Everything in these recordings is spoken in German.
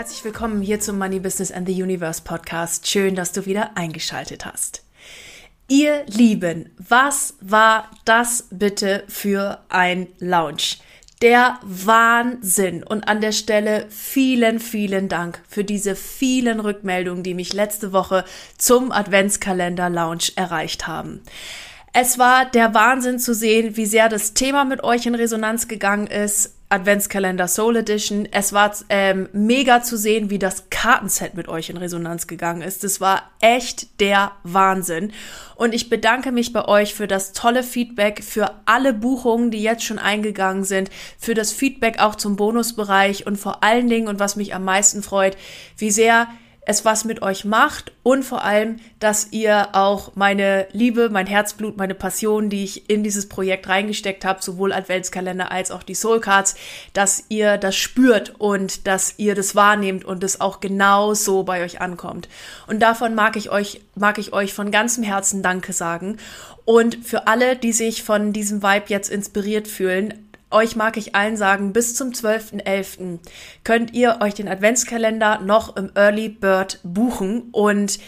Herzlich willkommen hier zum Money Business and the Universe Podcast. Schön, dass du wieder eingeschaltet hast. Ihr Lieben, was war das bitte für ein Lounge? Der Wahnsinn. Und an der Stelle vielen, vielen Dank für diese vielen Rückmeldungen, die mich letzte Woche zum Adventskalender Lounge erreicht haben. Es war der Wahnsinn zu sehen, wie sehr das Thema mit euch in Resonanz gegangen ist. Adventskalender Soul Edition. Es war ähm, mega zu sehen, wie das Kartenset mit euch in Resonanz gegangen ist. Das war echt der Wahnsinn. Und ich bedanke mich bei euch für das tolle Feedback, für alle Buchungen, die jetzt schon eingegangen sind, für das Feedback auch zum Bonusbereich und vor allen Dingen, und was mich am meisten freut, wie sehr es was mit euch macht und vor allem, dass ihr auch meine Liebe, mein Herzblut, meine Passion, die ich in dieses Projekt reingesteckt habe, sowohl Adventskalender als auch die Soul Cards, dass ihr das spürt und dass ihr das wahrnehmt und es auch genau so bei euch ankommt. Und davon mag ich euch, mag ich euch von ganzem Herzen Danke sagen. Und für alle, die sich von diesem Vibe jetzt inspiriert fühlen, euch mag ich allen sagen, bis zum 12.11. könnt ihr euch den Adventskalender noch im Early Bird buchen und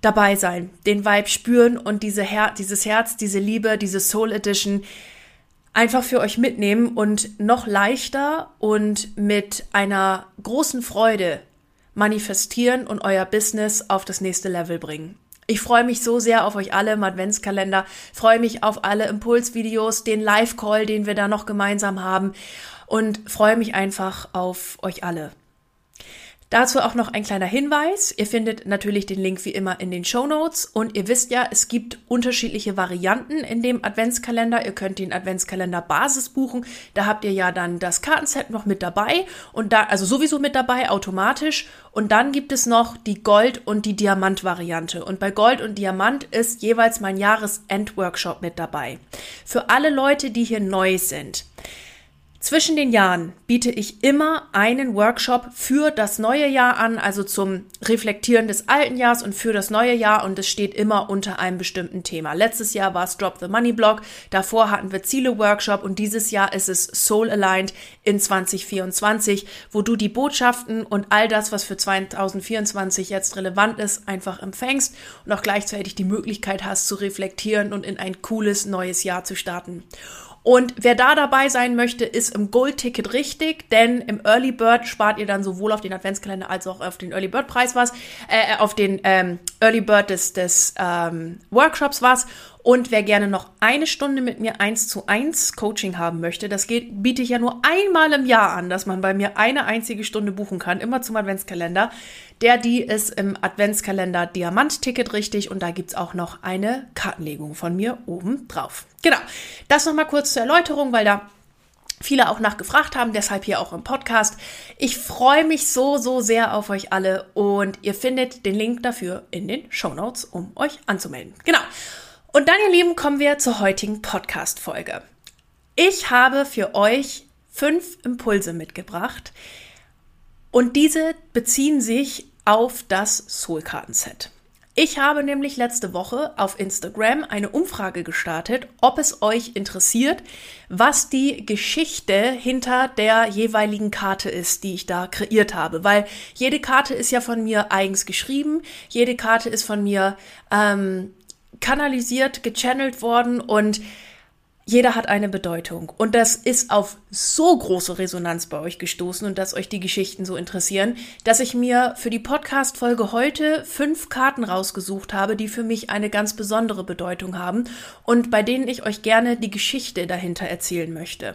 dabei sein, den Vibe spüren und diese Her dieses Herz, diese Liebe, diese Soul Edition einfach für euch mitnehmen und noch leichter und mit einer großen Freude manifestieren und euer Business auf das nächste Level bringen. Ich freue mich so sehr auf euch alle im Adventskalender, freue mich auf alle Impulsvideos, den Live-Call, den wir da noch gemeinsam haben und freue mich einfach auf euch alle. Dazu auch noch ein kleiner Hinweis. Ihr findet natürlich den Link wie immer in den Show Notes und ihr wisst ja, es gibt unterschiedliche Varianten in dem Adventskalender. Ihr könnt den Adventskalender Basis buchen. Da habt ihr ja dann das Kartenset noch mit dabei und da, also sowieso mit dabei automatisch. Und dann gibt es noch die Gold- und die Diamant-Variante. Und bei Gold und Diamant ist jeweils mein Jahresend-Workshop mit dabei. Für alle Leute, die hier neu sind. Zwischen den Jahren biete ich immer einen Workshop für das neue Jahr an, also zum Reflektieren des alten Jahres und für das neue Jahr und es steht immer unter einem bestimmten Thema. Letztes Jahr war es Drop the Money Blog, davor hatten wir Ziele Workshop und dieses Jahr ist es Soul Aligned in 2024, wo du die Botschaften und all das, was für 2024 jetzt relevant ist, einfach empfängst und auch gleichzeitig die Möglichkeit hast zu reflektieren und in ein cooles neues Jahr zu starten. Und wer da dabei sein möchte, ist im Gold-Ticket richtig, denn im Early Bird spart ihr dann sowohl auf den Adventskalender als auch auf den Early Bird Preis was, äh, auf den ähm, Early Bird des, des ähm, Workshops was. Und wer gerne noch eine Stunde mit mir eins zu eins Coaching haben möchte, das geht, biete ich ja nur einmal im Jahr an, dass man bei mir eine einzige Stunde buchen kann, immer zum Adventskalender. Der, die ist im Adventskalender Diamant-Ticket richtig und da gibt es auch noch eine Kartenlegung von mir oben drauf. Genau, das nochmal kurz zur Erläuterung, weil da viele auch nachgefragt haben, deshalb hier auch im Podcast. Ich freue mich so, so sehr auf euch alle und ihr findet den Link dafür in den Show Notes, um euch anzumelden. Genau. Und dann, ihr Lieben, kommen wir zur heutigen Podcast-Folge. Ich habe für euch fünf Impulse mitgebracht und diese beziehen sich auf das Soul-Karten-Set. Ich habe nämlich letzte Woche auf Instagram eine Umfrage gestartet, ob es euch interessiert, was die Geschichte hinter der jeweiligen Karte ist, die ich da kreiert habe. Weil jede Karte ist ja von mir eigens geschrieben, jede Karte ist von mir ähm, kanalisiert, gechannelt worden und jeder hat eine Bedeutung. Und das ist auf so große Resonanz bei euch gestoßen und dass euch die Geschichten so interessieren, dass ich mir für die Podcast-Folge heute fünf Karten rausgesucht habe, die für mich eine ganz besondere Bedeutung haben und bei denen ich euch gerne die Geschichte dahinter erzählen möchte.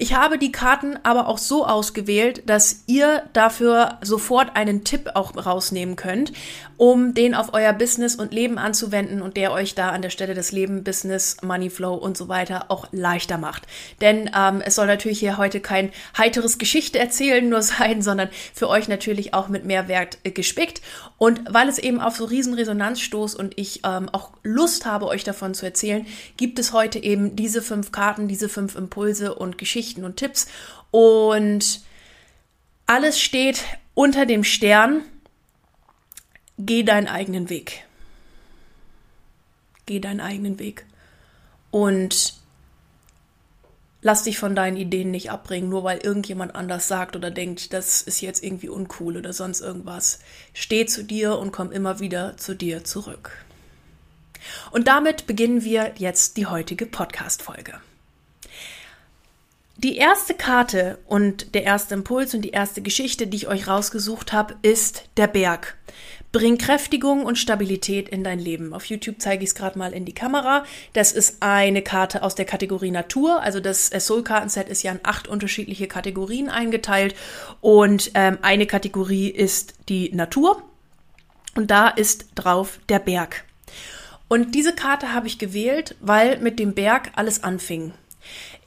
Ich habe die Karten aber auch so ausgewählt, dass ihr dafür sofort einen Tipp auch rausnehmen könnt, um den auf euer Business und Leben anzuwenden und der euch da an der Stelle des Leben, Business, Money Flow und so weiter auch leichter macht. Denn ähm, es soll natürlich hier heute kein heiteres Geschichte erzählen nur sein, sondern für euch natürlich auch mit Mehrwert äh, gespickt. Und weil es eben auf so riesen Resonanz stoßt und ich ähm, auch Lust habe, euch davon zu erzählen, gibt es heute eben diese fünf Karten, diese fünf Impulse und Geschichten und Tipps. Und alles steht unter dem Stern. Geh deinen eigenen Weg. Geh deinen eigenen Weg. Und lass dich von deinen Ideen nicht abbringen, nur weil irgendjemand anders sagt oder denkt, das ist jetzt irgendwie uncool oder sonst irgendwas. Steh zu dir und komm immer wieder zu dir zurück. Und damit beginnen wir jetzt die heutige Podcast-Folge. Die erste Karte und der erste Impuls und die erste Geschichte, die ich euch rausgesucht habe, ist der Berg. Bring Kräftigung und Stabilität in dein Leben. Auf YouTube zeige ich es gerade mal in die Kamera. Das ist eine Karte aus der Kategorie Natur. Also das Soul-Kartenset ist ja in acht unterschiedliche Kategorien eingeteilt. Und ähm, eine Kategorie ist die Natur. Und da ist drauf der Berg. Und diese Karte habe ich gewählt, weil mit dem Berg alles anfing.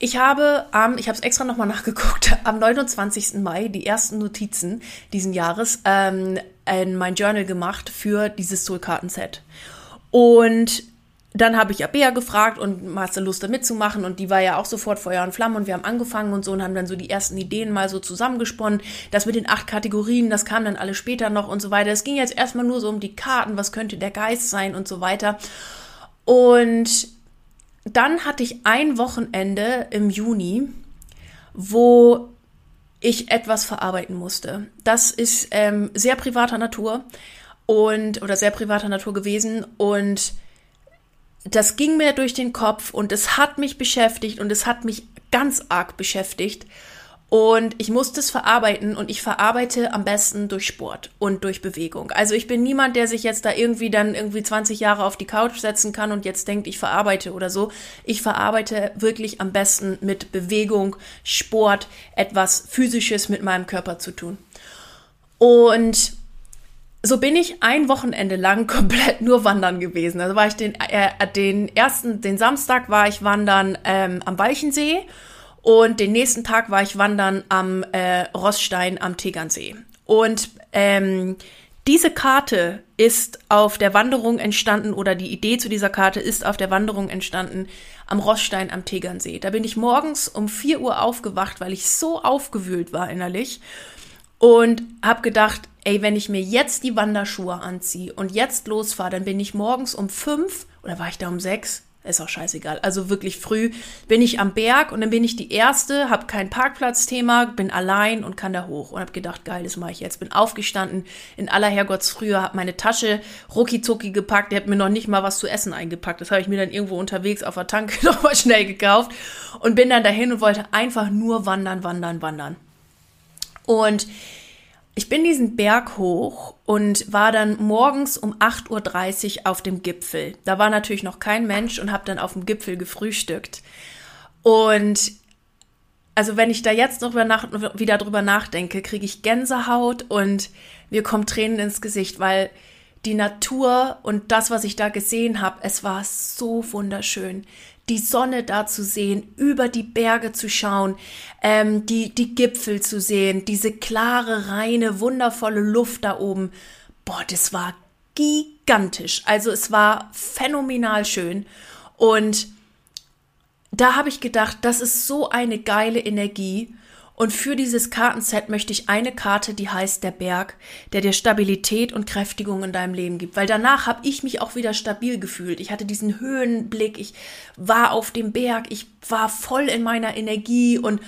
Ich habe am, ähm, ich habe es extra nochmal nachgeguckt, am 29. Mai die ersten Notizen diesen Jahres ähm, in mein Journal gemacht für dieses Soul-Kartenset. Und dann habe ich Abea gefragt und hast du Lust da mitzumachen und die war ja auch sofort Feuer und Flamme und wir haben angefangen und so und haben dann so die ersten Ideen mal so zusammengesponnen. Das mit den acht Kategorien, das kam dann alles später noch und so weiter. Es ging jetzt erstmal nur so um die Karten, was könnte der Geist sein und so weiter. Und dann hatte ich ein Wochenende im Juni, wo ich etwas verarbeiten musste. Das ist ähm, sehr privater Natur und oder sehr privater Natur gewesen und das ging mir durch den Kopf und es hat mich beschäftigt und es hat mich ganz arg beschäftigt und ich musste es verarbeiten und ich verarbeite am besten durch Sport und durch Bewegung. Also ich bin niemand, der sich jetzt da irgendwie dann irgendwie 20 Jahre auf die Couch setzen kann und jetzt denkt, ich verarbeite oder so. Ich verarbeite wirklich am besten mit Bewegung, Sport, etwas physisches mit meinem Körper zu tun. Und so bin ich ein Wochenende lang komplett nur wandern gewesen. Also war ich den, äh, den ersten, den Samstag war ich wandern ähm, am Walchensee und den nächsten Tag war ich wandern am äh, Rossstein am Tegernsee. Und ähm, diese Karte ist auf der Wanderung entstanden oder die Idee zu dieser Karte ist auf der Wanderung entstanden am Rossstein am Tegernsee. Da bin ich morgens um 4 Uhr aufgewacht, weil ich so aufgewühlt war innerlich und habe gedacht, ey, wenn ich mir jetzt die Wanderschuhe anziehe und jetzt losfahre, dann bin ich morgens um 5 oder war ich da um 6? Ist auch scheißegal. Also wirklich früh bin ich am Berg und dann bin ich die Erste, habe kein Parkplatzthema, bin allein und kann da hoch. Und habe gedacht, geil, das mache ich jetzt. Bin aufgestanden in aller Herrgottsfrühe, habe meine Tasche rucki gepackt. Der hat mir noch nicht mal was zu essen eingepackt. Das habe ich mir dann irgendwo unterwegs auf der Tanke nochmal schnell gekauft und bin dann dahin und wollte einfach nur wandern, wandern, wandern. Und ich bin diesen Berg hoch und war dann morgens um 8.30 Uhr auf dem Gipfel. Da war natürlich noch kein Mensch und habe dann auf dem Gipfel gefrühstückt. Und also wenn ich da jetzt noch wieder drüber nachdenke, kriege ich Gänsehaut und mir kommen Tränen ins Gesicht, weil die Natur und das, was ich da gesehen habe, es war so wunderschön die Sonne da zu sehen, über die Berge zu schauen, ähm, die, die Gipfel zu sehen, diese klare, reine, wundervolle Luft da oben. Boah, das war gigantisch. Also es war phänomenal schön. Und da habe ich gedacht, das ist so eine geile Energie. Und für dieses Kartenset möchte ich eine Karte, die heißt der Berg, der dir Stabilität und Kräftigung in deinem Leben gibt. Weil danach habe ich mich auch wieder stabil gefühlt. Ich hatte diesen Höhenblick, ich war auf dem Berg, ich war voll in meiner Energie und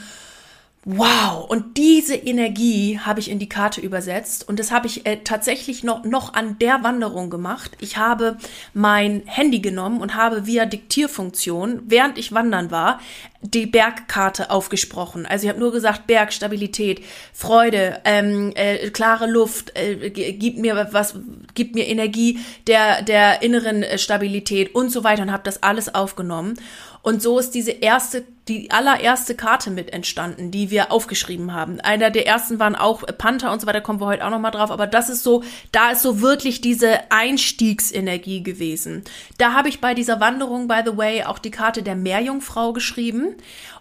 Wow, und diese Energie habe ich in die Karte übersetzt und das habe ich äh, tatsächlich noch, noch an der Wanderung gemacht. Ich habe mein Handy genommen und habe via Diktierfunktion, während ich wandern war, die Bergkarte aufgesprochen. Also ich habe nur gesagt, Berg, Stabilität, Freude, ähm, äh, klare Luft, äh, gibt mir was, gibt mir Energie der, der inneren äh, Stabilität und so weiter und habe das alles aufgenommen. Und so ist diese erste, die allererste Karte mit entstanden, die wir aufgeschrieben haben. Einer der ersten waren auch Panther und so weiter, kommen wir heute auch nochmal drauf. Aber das ist so, da ist so wirklich diese Einstiegsenergie gewesen. Da habe ich bei dieser Wanderung, by the way, auch die Karte der Meerjungfrau geschrieben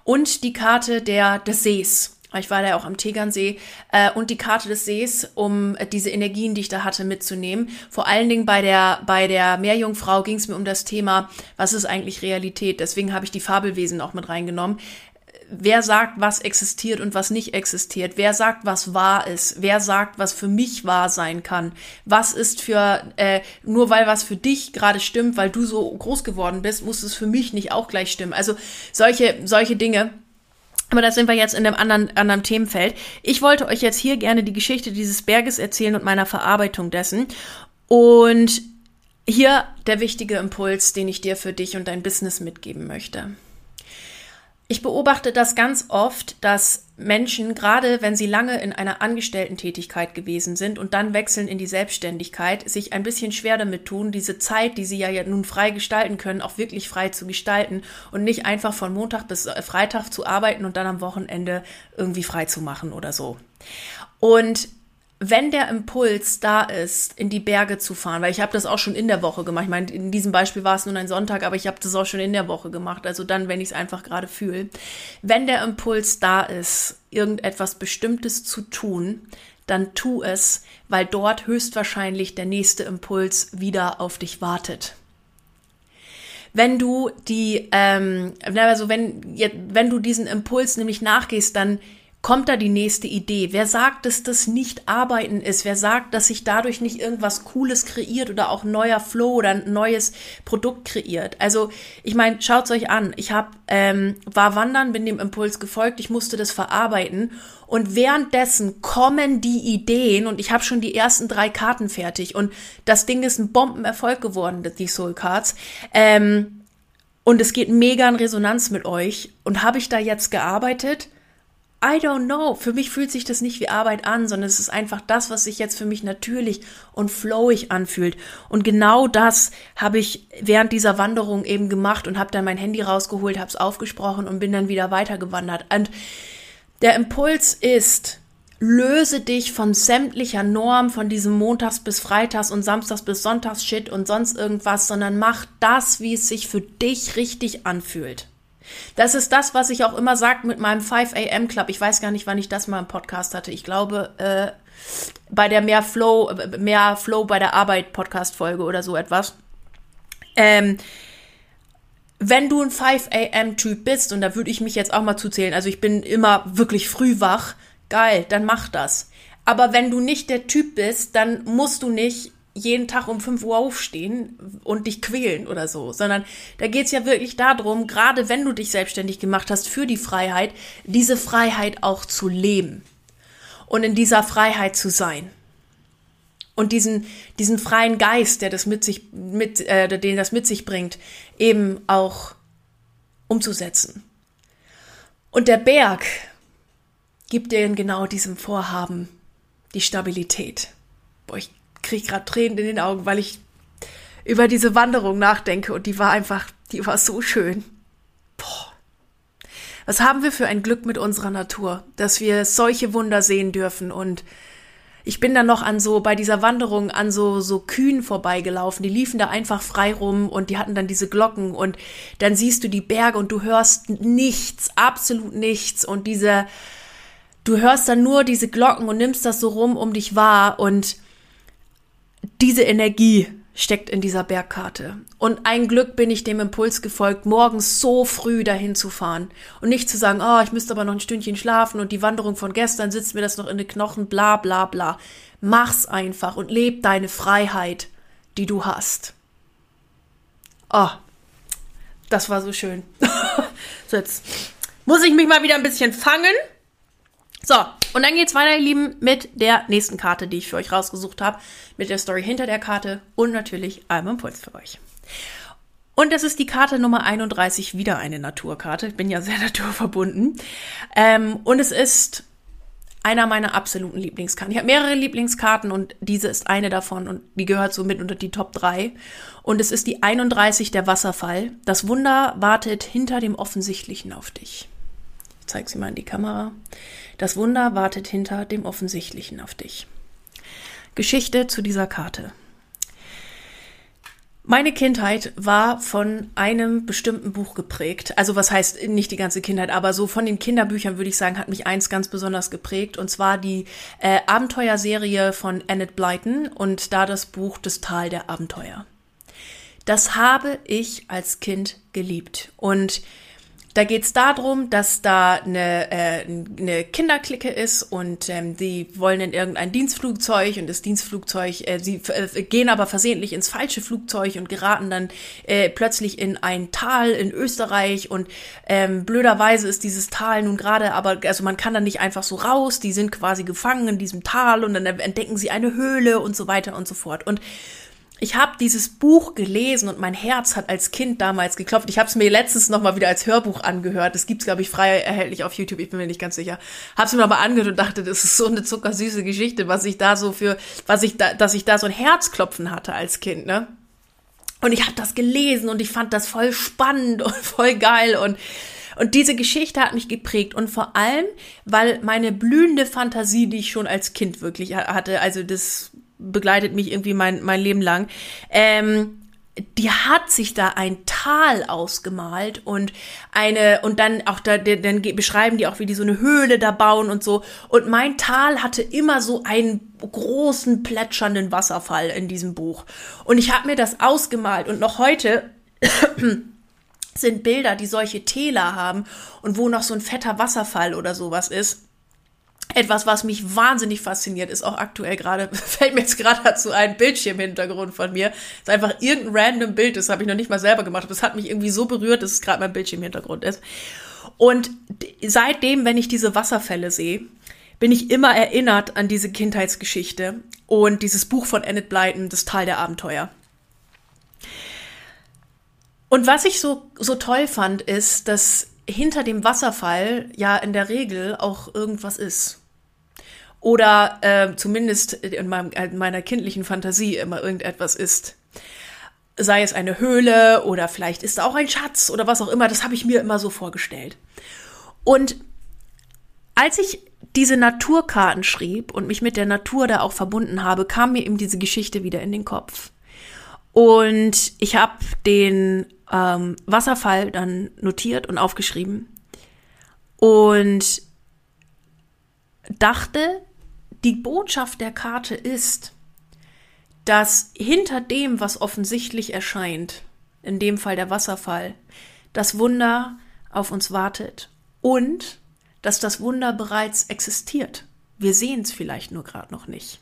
und die Karte der, des Sees. Ich war da auch am Tegernsee äh, und die Karte des Sees, um äh, diese Energien, die ich da hatte, mitzunehmen. Vor allen Dingen bei der bei der Meerjungfrau ging es mir um das Thema, was ist eigentlich Realität. Deswegen habe ich die Fabelwesen auch mit reingenommen. Wer sagt, was existiert und was nicht existiert? Wer sagt, was wahr ist? Wer sagt, was für mich wahr sein kann? Was ist für äh, nur weil was für dich gerade stimmt, weil du so groß geworden bist, muss es für mich nicht auch gleich stimmen. Also solche solche Dinge aber da sind wir jetzt in einem anderen, anderen Themenfeld. Ich wollte euch jetzt hier gerne die Geschichte dieses Berges erzählen und meiner Verarbeitung dessen. Und hier der wichtige Impuls, den ich dir für dich und dein Business mitgeben möchte. Ich beobachte das ganz oft, dass Menschen, gerade wenn sie lange in einer Angestellten-Tätigkeit gewesen sind und dann wechseln in die Selbstständigkeit, sich ein bisschen schwer damit tun, diese Zeit, die sie ja nun frei gestalten können, auch wirklich frei zu gestalten und nicht einfach von Montag bis äh, Freitag zu arbeiten und dann am Wochenende irgendwie frei zu machen oder so. Und wenn der Impuls da ist, in die Berge zu fahren, weil ich habe das auch schon in der Woche gemacht. Ich meine, in diesem Beispiel war es nun ein Sonntag, aber ich habe das auch schon in der Woche gemacht. Also dann, wenn ich es einfach gerade fühle. Wenn der Impuls da ist, irgendetwas Bestimmtes zu tun, dann tu es, weil dort höchstwahrscheinlich der nächste Impuls wieder auf dich wartet wenn du die, ähm, also wenn, wenn du diesen Impuls nämlich nachgehst, dann kommt da die nächste Idee? Wer sagt, dass das nicht Arbeiten ist? Wer sagt, dass sich dadurch nicht irgendwas Cooles kreiert oder auch neuer Flow oder ein neues Produkt kreiert? Also ich meine, schaut's euch an. Ich hab, ähm, war wandern, bin dem Impuls gefolgt, ich musste das verarbeiten und währenddessen kommen die Ideen und ich habe schon die ersten drei Karten fertig und das Ding ist ein Bombenerfolg geworden, die Soul Cards. Ähm, und es geht mega in Resonanz mit euch. Und habe ich da jetzt gearbeitet? I don't know. Für mich fühlt sich das nicht wie Arbeit an, sondern es ist einfach das, was sich jetzt für mich natürlich und flowig anfühlt. Und genau das habe ich während dieser Wanderung eben gemacht und habe dann mein Handy rausgeholt, habe es aufgesprochen und bin dann wieder weitergewandert. Und der Impuls ist, löse dich von sämtlicher Norm, von diesem Montags bis Freitags und Samstags bis Sonntags Shit und sonst irgendwas, sondern mach das, wie es sich für dich richtig anfühlt. Das ist das, was ich auch immer sage mit meinem 5 AM Club. Ich weiß gar nicht, wann ich das mal im Podcast hatte. Ich glaube, äh, bei der mehr Flow, mehr Flow bei der Arbeit Podcast Folge oder so etwas. Ähm, wenn du ein 5 AM Typ bist, und da würde ich mich jetzt auch mal zuzählen, also ich bin immer wirklich früh wach, geil, dann mach das. Aber wenn du nicht der Typ bist, dann musst du nicht jeden Tag um 5 Uhr aufstehen und dich quälen oder so, sondern da geht's ja wirklich darum, gerade wenn du dich selbstständig gemacht hast für die Freiheit, diese Freiheit auch zu leben und in dieser Freiheit zu sein. Und diesen, diesen freien Geist, der das mit sich, mit, äh, den das mit sich bringt, eben auch umzusetzen. Und der Berg gibt dir in genau diesem Vorhaben die Stabilität. Boah, ich kriege gerade Tränen in den Augen, weil ich über diese Wanderung nachdenke und die war einfach, die war so schön. Boah. Was haben wir für ein Glück mit unserer Natur, dass wir solche Wunder sehen dürfen und ich bin dann noch an so, bei dieser Wanderung an so, so Kühen vorbeigelaufen. Die liefen da einfach frei rum und die hatten dann diese Glocken und dann siehst du die Berge und du hörst nichts, absolut nichts und diese, du hörst dann nur diese Glocken und nimmst das so rum um dich wahr und diese Energie steckt in dieser Bergkarte. Und ein Glück bin ich dem Impuls gefolgt, morgens so früh dahin zu fahren und nicht zu sagen, oh, ich müsste aber noch ein Stündchen schlafen und die Wanderung von gestern sitzt mir das noch in den Knochen, bla bla bla. Mach's einfach und leb deine Freiheit, die du hast. Oh, das war so schön. so, jetzt muss ich mich mal wieder ein bisschen fangen. So, und dann geht's weiter, ihr Lieben, mit der nächsten Karte, die ich für euch rausgesucht habe, mit der Story hinter der Karte und natürlich einem Impuls für euch. Und das ist die Karte Nummer 31, wieder eine Naturkarte. Ich bin ja sehr naturverbunden. Ähm, und es ist einer meiner absoluten Lieblingskarten. Ich habe mehrere Lieblingskarten und diese ist eine davon und die gehört so mit unter die Top 3. Und es ist die 31 der Wasserfall. Das Wunder wartet hinter dem Offensichtlichen auf dich. Ich zeige sie mal in die Kamera. Das Wunder wartet hinter dem Offensichtlichen auf dich. Geschichte zu dieser Karte. Meine Kindheit war von einem bestimmten Buch geprägt. Also was heißt nicht die ganze Kindheit, aber so von den Kinderbüchern würde ich sagen, hat mich eins ganz besonders geprägt. Und zwar die äh, Abenteuerserie von Annette Blyton und da das Buch Das Tal der Abenteuer. Das habe ich als Kind geliebt. Und da geht es darum, dass da eine, äh, eine Kinderklicke ist und ähm, die wollen in irgendein Dienstflugzeug und das Dienstflugzeug, äh, sie äh, gehen aber versehentlich ins falsche Flugzeug und geraten dann äh, plötzlich in ein Tal in Österreich und ähm, blöderweise ist dieses Tal nun gerade, aber also man kann da nicht einfach so raus, die sind quasi gefangen in diesem Tal und dann entdecken sie eine Höhle und so weiter und so fort. Und ich habe dieses Buch gelesen und mein Herz hat als Kind damals geklopft. Ich habe es mir letztens noch mal wieder als Hörbuch angehört. Das gibt's glaube ich frei erhältlich auf YouTube. Ich bin mir nicht ganz sicher. Habe es mir aber angehört und dachte, das ist so eine zuckersüße Geschichte, was ich da so für, was ich da, dass ich da so ein Herzklopfen hatte als Kind, ne? Und ich habe das gelesen und ich fand das voll spannend und voll geil und und diese Geschichte hat mich geprägt und vor allem, weil meine blühende Fantasie, die ich schon als Kind wirklich hatte, also das begleitet mich irgendwie mein, mein Leben lang. Ähm, die hat sich da ein Tal ausgemalt und eine und dann auch da dann beschreiben die auch wie die so eine Höhle da bauen und so. Und mein Tal hatte immer so einen großen plätschernden Wasserfall in diesem Buch. Und ich habe mir das ausgemalt. Und noch heute sind Bilder, die solche Täler haben und wo noch so ein fetter Wasserfall oder sowas ist etwas, was mich wahnsinnig fasziniert, ist auch aktuell gerade, fällt mir jetzt gerade dazu ein Bildschirmhintergrund von mir. ist einfach irgendein random Bild, das habe ich noch nicht mal selber gemacht, aber das hat mich irgendwie so berührt, dass es gerade mein Bildschirmhintergrund ist. Und seitdem, wenn ich diese Wasserfälle sehe, bin ich immer erinnert an diese Kindheitsgeschichte und dieses Buch von Annette Blyton, Das Tal der Abenteuer. Und was ich so, so toll fand, ist, dass hinter dem Wasserfall ja in der Regel auch irgendwas ist oder äh, zumindest in, meinem, in meiner kindlichen Fantasie immer irgendetwas ist. Sei es eine Höhle oder vielleicht ist da auch ein Schatz oder was auch immer, das habe ich mir immer so vorgestellt. Und als ich diese Naturkarten schrieb und mich mit der Natur da auch verbunden habe, kam mir eben diese Geschichte wieder in den Kopf. Und ich habe den ähm, Wasserfall dann notiert und aufgeschrieben und dachte, die Botschaft der Karte ist, dass hinter dem, was offensichtlich erscheint, in dem Fall der Wasserfall, das Wunder auf uns wartet und dass das Wunder bereits existiert. Wir sehen es vielleicht nur gerade noch nicht.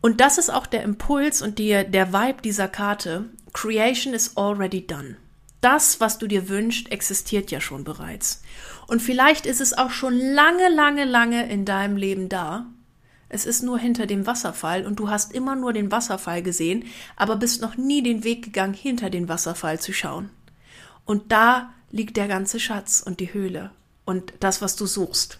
Und das ist auch der Impuls und die, der Vibe dieser Karte. Creation is already done. Das, was du dir wünschst, existiert ja schon bereits. Und vielleicht ist es auch schon lange, lange, lange in deinem Leben da. Es ist nur hinter dem Wasserfall und du hast immer nur den Wasserfall gesehen, aber bist noch nie den Weg gegangen, hinter den Wasserfall zu schauen. Und da liegt der ganze Schatz und die Höhle und das, was du suchst.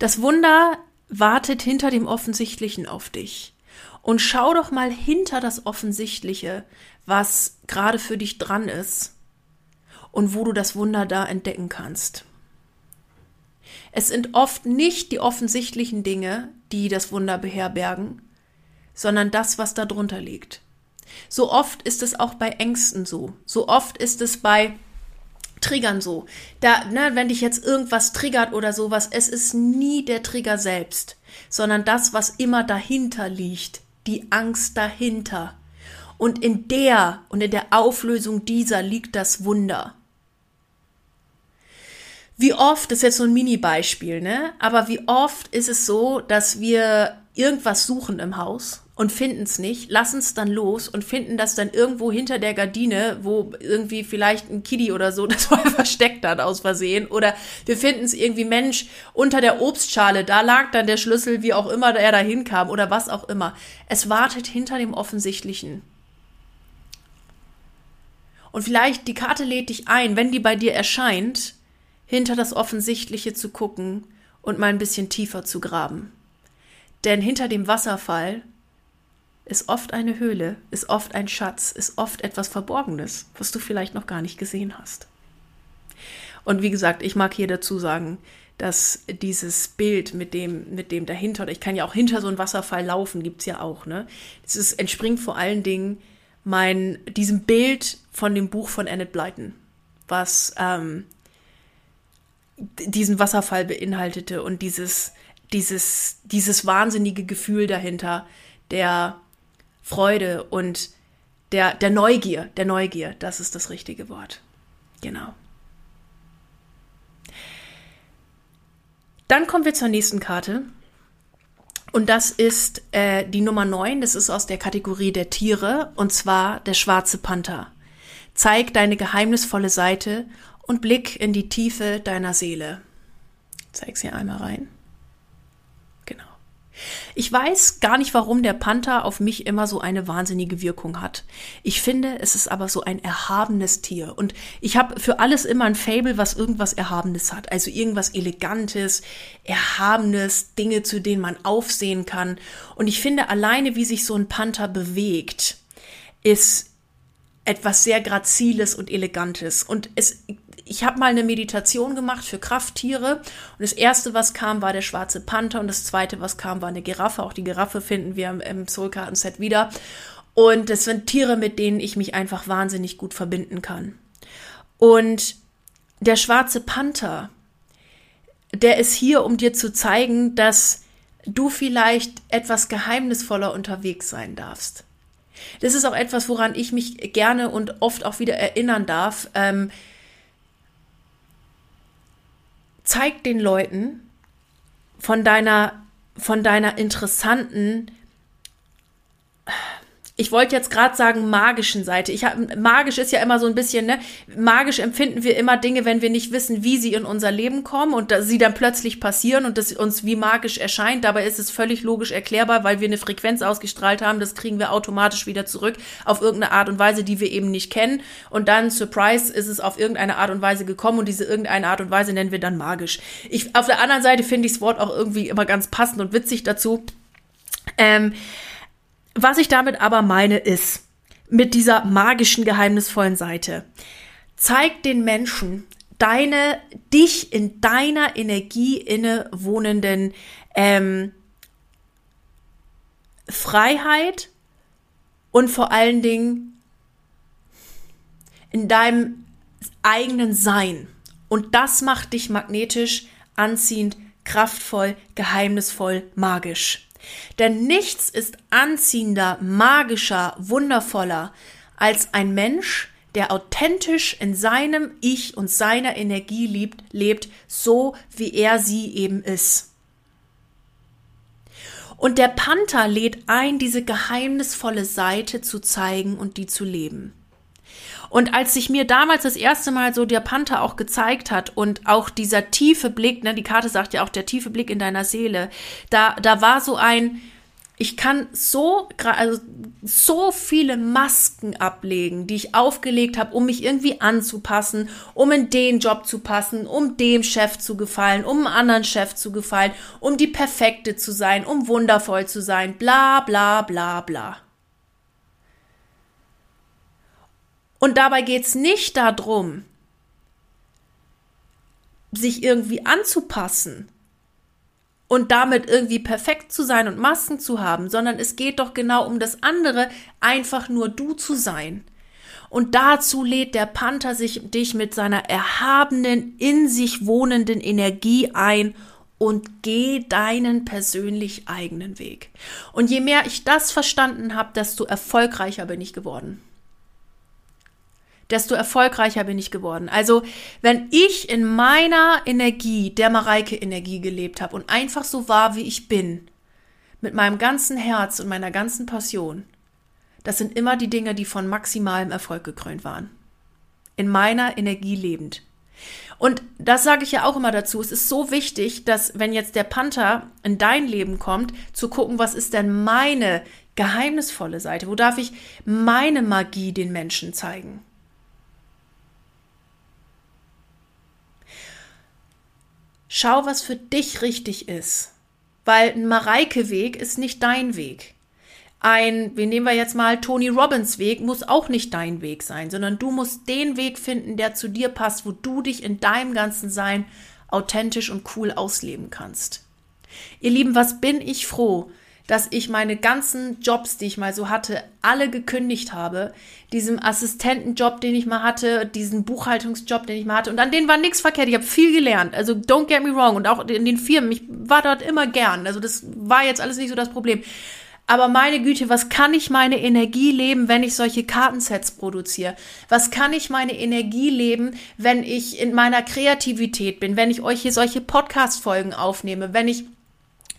Das Wunder wartet hinter dem Offensichtlichen auf dich. Und schau doch mal hinter das Offensichtliche, was gerade für dich dran ist und wo du das Wunder da entdecken kannst. Es sind oft nicht die offensichtlichen Dinge, die das Wunder beherbergen, sondern das, was da drunter liegt. So oft ist es auch bei Ängsten so. So oft ist es bei Triggern so. Da, ne, wenn dich jetzt irgendwas triggert oder sowas, es ist nie der Trigger selbst, sondern das, was immer dahinter liegt, die Angst dahinter. Und in der und in der Auflösung dieser liegt das Wunder. Wie oft, das ist jetzt so ein Mini-Beispiel, ne? Aber wie oft ist es so, dass wir irgendwas suchen im Haus und finden es nicht, lassen es dann los und finden das dann irgendwo hinter der Gardine, wo irgendwie vielleicht ein Kitty oder so das mal versteckt hat aus Versehen. Oder wir finden es irgendwie, Mensch, unter der Obstschale, da lag dann der Schlüssel, wie auch immer er da hinkam oder was auch immer. Es wartet hinter dem Offensichtlichen. Und vielleicht die Karte lädt dich ein, wenn die bei dir erscheint, hinter das Offensichtliche zu gucken und mal ein bisschen tiefer zu graben. Denn hinter dem Wasserfall ist oft eine Höhle, ist oft ein Schatz, ist oft etwas Verborgenes, was du vielleicht noch gar nicht gesehen hast. Und wie gesagt, ich mag hier dazu sagen, dass dieses Bild mit dem, mit dem dahinter, oder ich kann ja auch hinter so einem Wasserfall laufen, gibt's ja auch, ne? Das ist, entspringt vor allen Dingen mein, diesem Bild von dem Buch von Annette Blyton, was ähm, diesen Wasserfall beinhaltete und dieses, dieses, dieses wahnsinnige Gefühl dahinter, der Freude und der, der Neugier, der Neugier, das ist das richtige Wort. Genau. Dann kommen wir zur nächsten Karte. Und das ist äh, die Nummer 9, das ist aus der Kategorie der Tiere, und zwar der schwarze Panther. Zeig deine geheimnisvolle Seite und blick in die Tiefe deiner Seele. Zeig sie einmal rein. Ich weiß gar nicht, warum der Panther auf mich immer so eine wahnsinnige Wirkung hat. Ich finde, es ist aber so ein erhabenes Tier. Und ich habe für alles immer ein Fable, was irgendwas Erhabenes hat. Also irgendwas Elegantes, Erhabenes, Dinge, zu denen man aufsehen kann. Und ich finde, alleine wie sich so ein Panther bewegt, ist etwas sehr Graziles und Elegantes. Und es ich habe mal eine Meditation gemacht für Krafttiere und das erste, was kam, war der schwarze Panther und das zweite, was kam, war eine Giraffe. Auch die Giraffe finden wir im Soulkarten-Set wieder. Und das sind Tiere, mit denen ich mich einfach wahnsinnig gut verbinden kann. Und der schwarze Panther, der ist hier, um dir zu zeigen, dass du vielleicht etwas geheimnisvoller unterwegs sein darfst. Das ist auch etwas, woran ich mich gerne und oft auch wieder erinnern darf. Ähm, zeig den Leuten von deiner, von deiner interessanten ich wollte jetzt gerade sagen magischen Seite. Ich hab, magisch ist ja immer so ein bisschen, ne? Magisch empfinden wir immer Dinge, wenn wir nicht wissen, wie sie in unser Leben kommen und sie dann plötzlich passieren und das uns wie magisch erscheint. Dabei ist es völlig logisch erklärbar, weil wir eine Frequenz ausgestrahlt haben. Das kriegen wir automatisch wieder zurück auf irgendeine Art und Weise, die wir eben nicht kennen. Und dann, Surprise, ist es auf irgendeine Art und Weise gekommen und diese irgendeine Art und Weise nennen wir dann magisch. Ich, auf der anderen Seite finde ich das Wort auch irgendwie immer ganz passend und witzig dazu. Ähm, was ich damit aber meine ist, mit dieser magischen, geheimnisvollen Seite, zeig den Menschen deine, dich in deiner Energie inne wohnenden ähm, Freiheit und vor allen Dingen in deinem eigenen Sein. Und das macht dich magnetisch, anziehend, kraftvoll, geheimnisvoll, magisch. Denn nichts ist anziehender, magischer, wundervoller als ein Mensch, der authentisch in seinem Ich und seiner Energie lebt, lebt, so wie er sie eben ist. Und der Panther lädt ein, diese geheimnisvolle Seite zu zeigen und die zu leben. Und als sich mir damals das erste Mal so der Panther auch gezeigt hat und auch dieser tiefe Blick, ne, die Karte sagt ja auch der tiefe Blick in deiner Seele, da, da war so ein, ich kann so, also so viele Masken ablegen, die ich aufgelegt habe, um mich irgendwie anzupassen, um in den Job zu passen, um dem Chef zu gefallen, um einem anderen Chef zu gefallen, um die Perfekte zu sein, um wundervoll zu sein, bla bla bla bla. Und dabei geht es nicht darum, sich irgendwie anzupassen und damit irgendwie perfekt zu sein und Masken zu haben, sondern es geht doch genau um das andere, einfach nur du zu sein. Und dazu lädt der Panther sich dich mit seiner erhabenen, in sich wohnenden Energie ein und geh deinen persönlich eigenen Weg. Und je mehr ich das verstanden habe, desto erfolgreicher bin ich geworden desto erfolgreicher bin ich geworden. Also, wenn ich in meiner Energie, der Mareike-Energie gelebt habe und einfach so war, wie ich bin, mit meinem ganzen Herz und meiner ganzen Passion, das sind immer die Dinge, die von maximalem Erfolg gekrönt waren. In meiner Energie lebend. Und das sage ich ja auch immer dazu. Es ist so wichtig, dass wenn jetzt der Panther in dein Leben kommt, zu gucken, was ist denn meine geheimnisvolle Seite? Wo darf ich meine Magie den Menschen zeigen? Schau, was für dich richtig ist. Weil ein Mareike-Weg ist nicht dein Weg. Ein, wie nehmen wir jetzt mal Tony Robbins Weg, muss auch nicht dein Weg sein, sondern du musst den Weg finden, der zu dir passt, wo du dich in deinem ganzen Sein authentisch und cool ausleben kannst. Ihr Lieben, was bin ich froh, dass ich meine ganzen Jobs, die ich mal so hatte, alle gekündigt habe. Diesem Assistentenjob, den ich mal hatte, diesen Buchhaltungsjob, den ich mal hatte. Und an denen war nichts verkehrt. Ich habe viel gelernt. Also don't get me wrong. Und auch in den Firmen. Ich war dort immer gern. Also das war jetzt alles nicht so das Problem. Aber meine Güte, was kann ich meine Energie leben, wenn ich solche Kartensets produziere? Was kann ich meine Energie leben, wenn ich in meiner Kreativität bin, wenn ich euch hier solche Podcast-Folgen aufnehme, wenn ich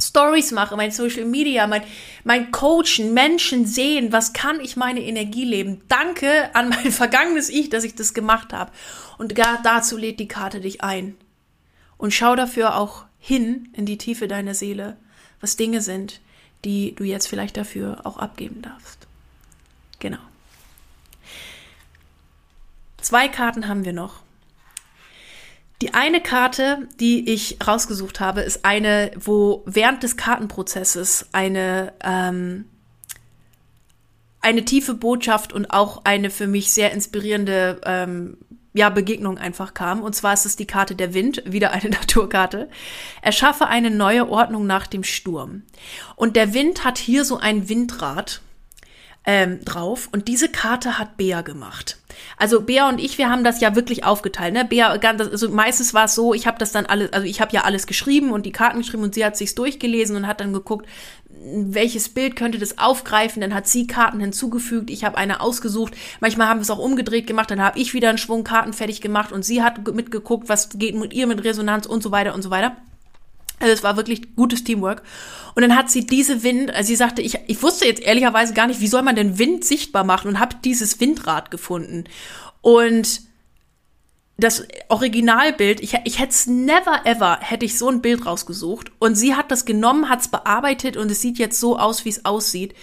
Stories mache, mein Social Media, mein, mein Coachen, Menschen sehen, was kann ich meine Energie leben? Danke an mein vergangenes Ich, dass ich das gemacht habe. Und dazu lädt die Karte dich ein. Und schau dafür auch hin in die Tiefe deiner Seele, was Dinge sind, die du jetzt vielleicht dafür auch abgeben darfst. Genau. Zwei Karten haben wir noch. Die eine Karte, die ich rausgesucht habe, ist eine, wo während des Kartenprozesses eine, ähm, eine tiefe Botschaft und auch eine für mich sehr inspirierende ähm, ja, Begegnung einfach kam. Und zwar ist es die Karte der Wind, wieder eine Naturkarte. Erschaffe eine neue Ordnung nach dem Sturm. Und der Wind hat hier so ein Windrad ähm, drauf und diese Karte hat Bea gemacht. Also Bea und ich, wir haben das ja wirklich aufgeteilt. Ne? Bea, also meistens war es so, ich habe das dann alles, also ich habe ja alles geschrieben und die Karten geschrieben und sie hat sich's durchgelesen und hat dann geguckt, welches Bild könnte das aufgreifen. Dann hat sie Karten hinzugefügt, ich habe eine ausgesucht. Manchmal haben wir es auch umgedreht gemacht, dann habe ich wieder einen Schwung Karten fertig gemacht und sie hat mitgeguckt, was geht mit ihr mit Resonanz und so weiter und so weiter. Also es war wirklich gutes Teamwork. Und dann hat sie diese Wind, also sie sagte, ich, ich wusste jetzt ehrlicherweise gar nicht, wie soll man denn Wind sichtbar machen und habe dieses Windrad gefunden. Und das Originalbild, ich, ich hätte es never ever, hätte ich so ein Bild rausgesucht. Und sie hat das genommen, hat es bearbeitet und es sieht jetzt so aus, wie es aussieht.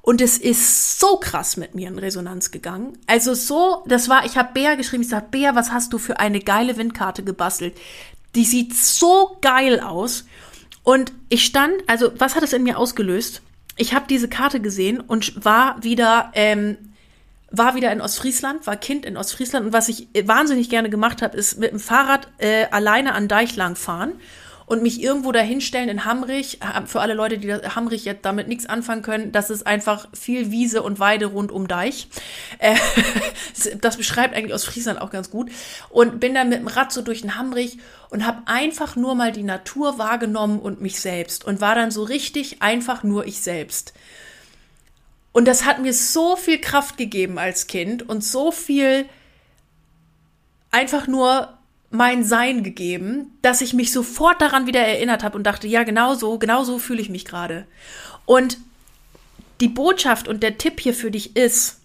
Und es ist so krass mit mir in Resonanz gegangen. Also so, das war, ich habe Bea geschrieben, ich sage, Bea, was hast du für eine geile Windkarte gebastelt? Die sieht so geil aus. Und ich stand, also was hat es in mir ausgelöst? Ich habe diese Karte gesehen und war wieder, ähm, war wieder in Ostfriesland, war Kind in Ostfriesland und was ich wahnsinnig gerne gemacht habe, ist mit dem Fahrrad äh, alleine an Deich lang fahren und mich irgendwo dahinstellen in Hamrich. Für alle Leute, die Hamrich jetzt damit nichts anfangen können, das ist einfach viel Wiese und Weide rund um Deich. Äh, das beschreibt eigentlich aus Friesland auch ganz gut. Und bin dann mit dem Rad so durch den Hamrich und habe einfach nur mal die Natur wahrgenommen und mich selbst und war dann so richtig einfach nur ich selbst. Und das hat mir so viel Kraft gegeben als Kind und so viel einfach nur mein Sein gegeben, dass ich mich sofort daran wieder erinnert habe und dachte, ja, genau so, genau so fühle ich mich gerade. Und die Botschaft und der Tipp hier für dich ist,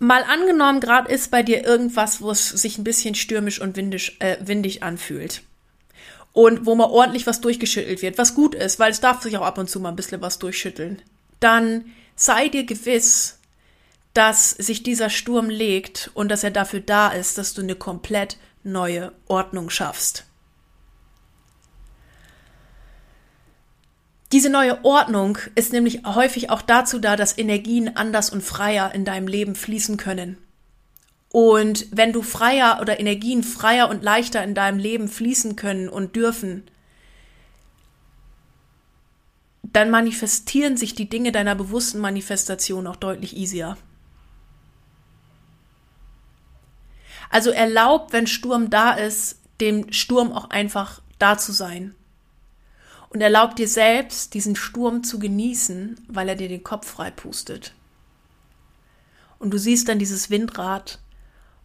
mal angenommen, gerade ist bei dir irgendwas, wo es sich ein bisschen stürmisch und windisch, äh, windig anfühlt. Und wo mal ordentlich was durchgeschüttelt wird, was gut ist, weil es darf sich auch ab und zu mal ein bisschen was durchschütteln. Dann sei dir gewiss, dass sich dieser Sturm legt und dass er dafür da ist, dass du eine komplett neue Ordnung schaffst. Diese neue Ordnung ist nämlich häufig auch dazu da, dass Energien anders und freier in deinem Leben fließen können. Und wenn du freier oder Energien freier und leichter in deinem Leben fließen können und dürfen, dann manifestieren sich die Dinge deiner bewussten Manifestation auch deutlich easier. Also erlaubt, wenn Sturm da ist, dem Sturm auch einfach da zu sein. Und erlaubt dir selbst, diesen Sturm zu genießen, weil er dir den Kopf frei pustet. Und du siehst dann dieses Windrad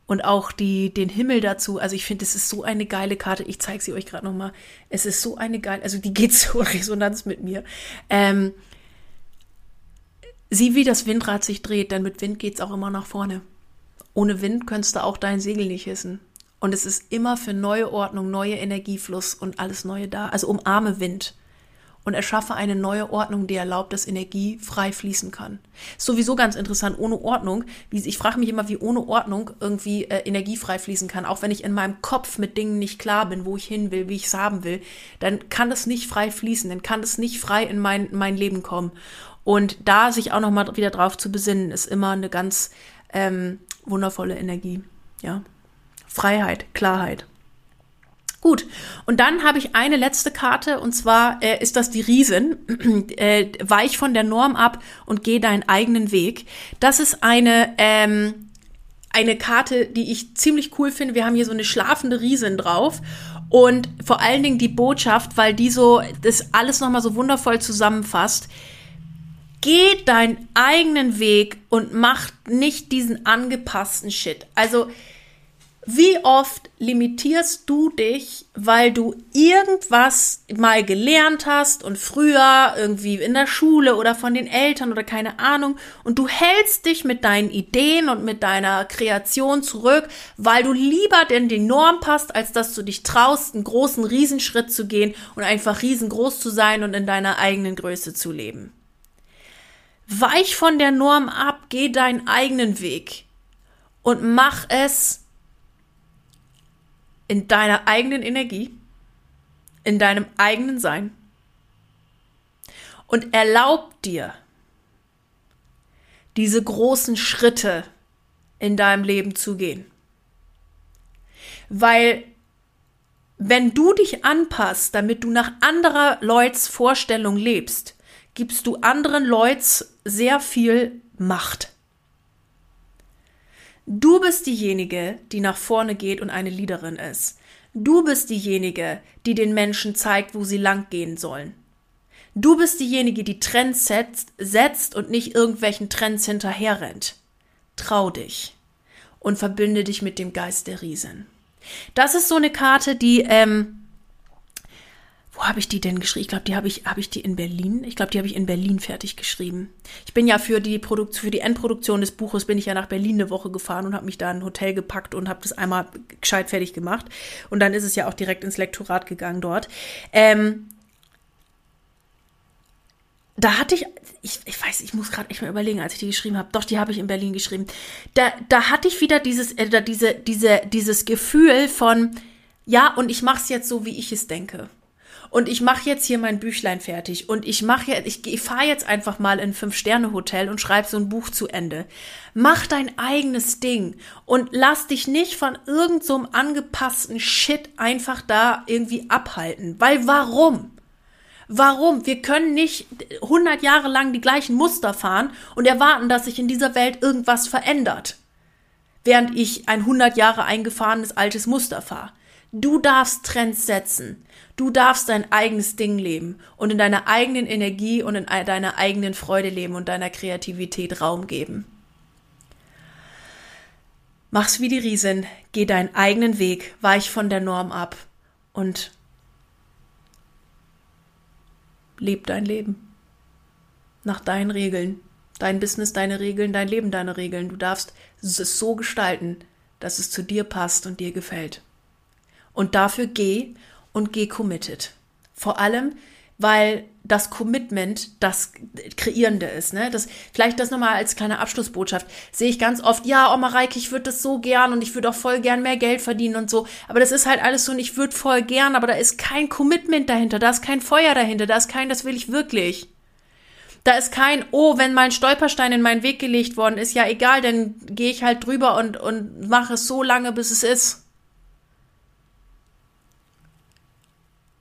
und auch die, den Himmel dazu. Also ich finde, es ist so eine geile Karte. Ich zeige sie euch gerade nochmal. Es ist so eine geile, also die geht so Resonanz mit mir. Ähm, sieh, wie das Windrad sich dreht, denn mit Wind geht es auch immer nach vorne. Ohne Wind könntest du auch dein Segel nicht hissen. Und es ist immer für neue Ordnung, neue Energiefluss und alles Neue da. Also umarme Wind. und erschaffe eine neue Ordnung, die erlaubt, dass Energie frei fließen kann. Sowieso ganz interessant, ohne Ordnung, ich frage mich immer, wie ohne Ordnung irgendwie äh, Energie frei fließen kann. Auch wenn ich in meinem Kopf mit Dingen nicht klar bin, wo ich hin will, wie ich es haben will, dann kann das nicht frei fließen, dann kann das nicht frei in mein, mein Leben kommen. Und da sich auch nochmal wieder drauf zu besinnen, ist immer eine ganz ähm, wundervolle Energie. Ja. Freiheit, Klarheit. Gut, und dann habe ich eine letzte Karte und zwar äh, ist das die Riesen. äh, weich von der Norm ab und geh deinen eigenen Weg. Das ist eine ähm, eine Karte, die ich ziemlich cool finde. Wir haben hier so eine schlafende Riesin drauf und vor allen Dingen die Botschaft, weil die so das alles nochmal so wundervoll zusammenfasst. Geh deinen eigenen Weg und mach nicht diesen angepassten Shit. Also wie oft limitierst du dich, weil du irgendwas mal gelernt hast und früher irgendwie in der Schule oder von den Eltern oder keine Ahnung und du hältst dich mit deinen Ideen und mit deiner Kreation zurück, weil du lieber denn die Norm passt, als dass du dich traust, einen großen Riesenschritt zu gehen und einfach riesengroß zu sein und in deiner eigenen Größe zu leben. Weich von der Norm ab, geh deinen eigenen Weg und mach es in deiner eigenen Energie, in deinem eigenen Sein und erlaub dir diese großen Schritte in deinem Leben zu gehen. Weil wenn du dich anpasst, damit du nach anderer Leuts Vorstellung lebst, gibst du anderen Leuts sehr viel Macht. Du bist diejenige, die nach vorne geht und eine Leaderin ist. Du bist diejenige, die den Menschen zeigt, wo sie lang gehen sollen. Du bist diejenige, die Trends setzt, setzt und nicht irgendwelchen Trends hinterherrennt. Trau dich und verbinde dich mit dem Geist der Riesen. Das ist so eine Karte, die ähm, wo habe ich die denn geschrieben? Ich glaube, die habe ich, habe ich die in Berlin? Ich glaube, die habe ich in Berlin fertig geschrieben. Ich bin ja für die Produkt, für die Endproduktion des Buches bin ich ja nach Berlin eine Woche gefahren und habe mich da in ein Hotel gepackt und habe das einmal gescheit fertig gemacht. Und dann ist es ja auch direkt ins Lektorat gegangen dort. Ähm, da hatte ich, ich, ich weiß, ich muss gerade echt mal überlegen, als ich die geschrieben habe. Doch, die habe ich in Berlin geschrieben. Da, da hatte ich wieder dieses, äh, diese, diese, dieses Gefühl von, ja, und ich mache es jetzt so, wie ich es denke und ich mache jetzt hier mein Büchlein fertig und ich mache jetzt, ich, ich fahre jetzt einfach mal in ein Fünf-Sterne-Hotel und schreibe so ein Buch zu Ende. Mach dein eigenes Ding und lass dich nicht von irgendeinem so angepassten Shit einfach da irgendwie abhalten. Weil warum? Warum? Wir können nicht 100 Jahre lang die gleichen Muster fahren und erwarten, dass sich in dieser Welt irgendwas verändert. Während ich ein 100 Jahre eingefahrenes altes Muster fahre. Du darfst Trends setzen. Du darfst dein eigenes Ding leben und in deiner eigenen Energie und in deiner eigenen Freude leben und deiner Kreativität Raum geben. Mach's wie die Riesin, geh deinen eigenen Weg, weich von der Norm ab und leb dein Leben. Nach deinen Regeln. Dein Business, deine Regeln, dein Leben, deine Regeln. Du darfst es so gestalten, dass es zu dir passt und dir gefällt. Und dafür geh und geh committed. Vor allem, weil das Commitment das Kreierende ist. Ne? Das, vielleicht das nochmal als kleine Abschlussbotschaft. Sehe ich ganz oft, ja, Oma Reike, ich würde das so gern und ich würde auch voll gern mehr Geld verdienen und so. Aber das ist halt alles so und ich würde voll gern, aber da ist kein Commitment dahinter, da ist kein Feuer dahinter, da ist kein, das will ich wirklich. Da ist kein, oh, wenn mal ein Stolperstein in meinen Weg gelegt worden ist, ja egal, dann gehe ich halt drüber und, und mache es so lange, bis es ist.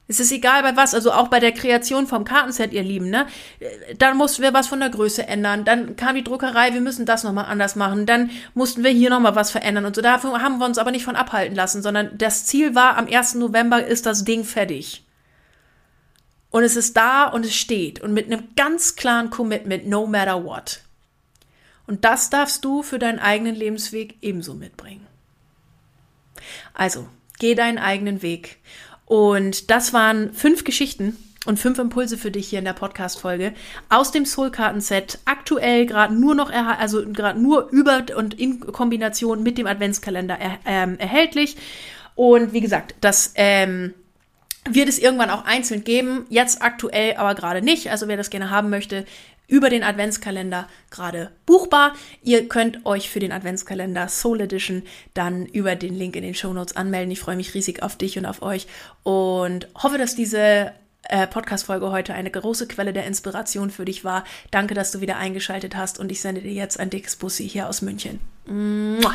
Es ist egal bei was, also auch bei der Kreation vom Kartenset, ihr Lieben, ne? Dann mussten wir was von der Größe ändern. Dann kam die Druckerei, wir müssen das nochmal anders machen. Dann mussten wir hier nochmal was verändern und so. Dafür haben wir uns aber nicht von abhalten lassen, sondern das Ziel war, am 1. November ist das Ding fertig. Und es ist da und es steht. Und mit einem ganz klaren Commitment, no matter what. Und das darfst du für deinen eigenen Lebensweg ebenso mitbringen. Also, geh deinen eigenen Weg. Und das waren fünf Geschichten und fünf Impulse für dich hier in der Podcast-Folge aus dem Soul-Karten-Set. Aktuell gerade nur noch, also gerade nur über und in Kombination mit dem Adventskalender er, ähm, erhältlich. Und wie gesagt, das ähm, wird es irgendwann auch einzeln geben. Jetzt aktuell aber gerade nicht. Also wer das gerne haben möchte, über den Adventskalender gerade buchbar. Ihr könnt euch für den Adventskalender Soul Edition dann über den Link in den Show Notes anmelden. Ich freue mich riesig auf dich und auf euch und hoffe, dass diese äh, Podcast-Folge heute eine große Quelle der Inspiration für dich war. Danke, dass du wieder eingeschaltet hast und ich sende dir jetzt ein dickes Bussi hier aus München. Mua.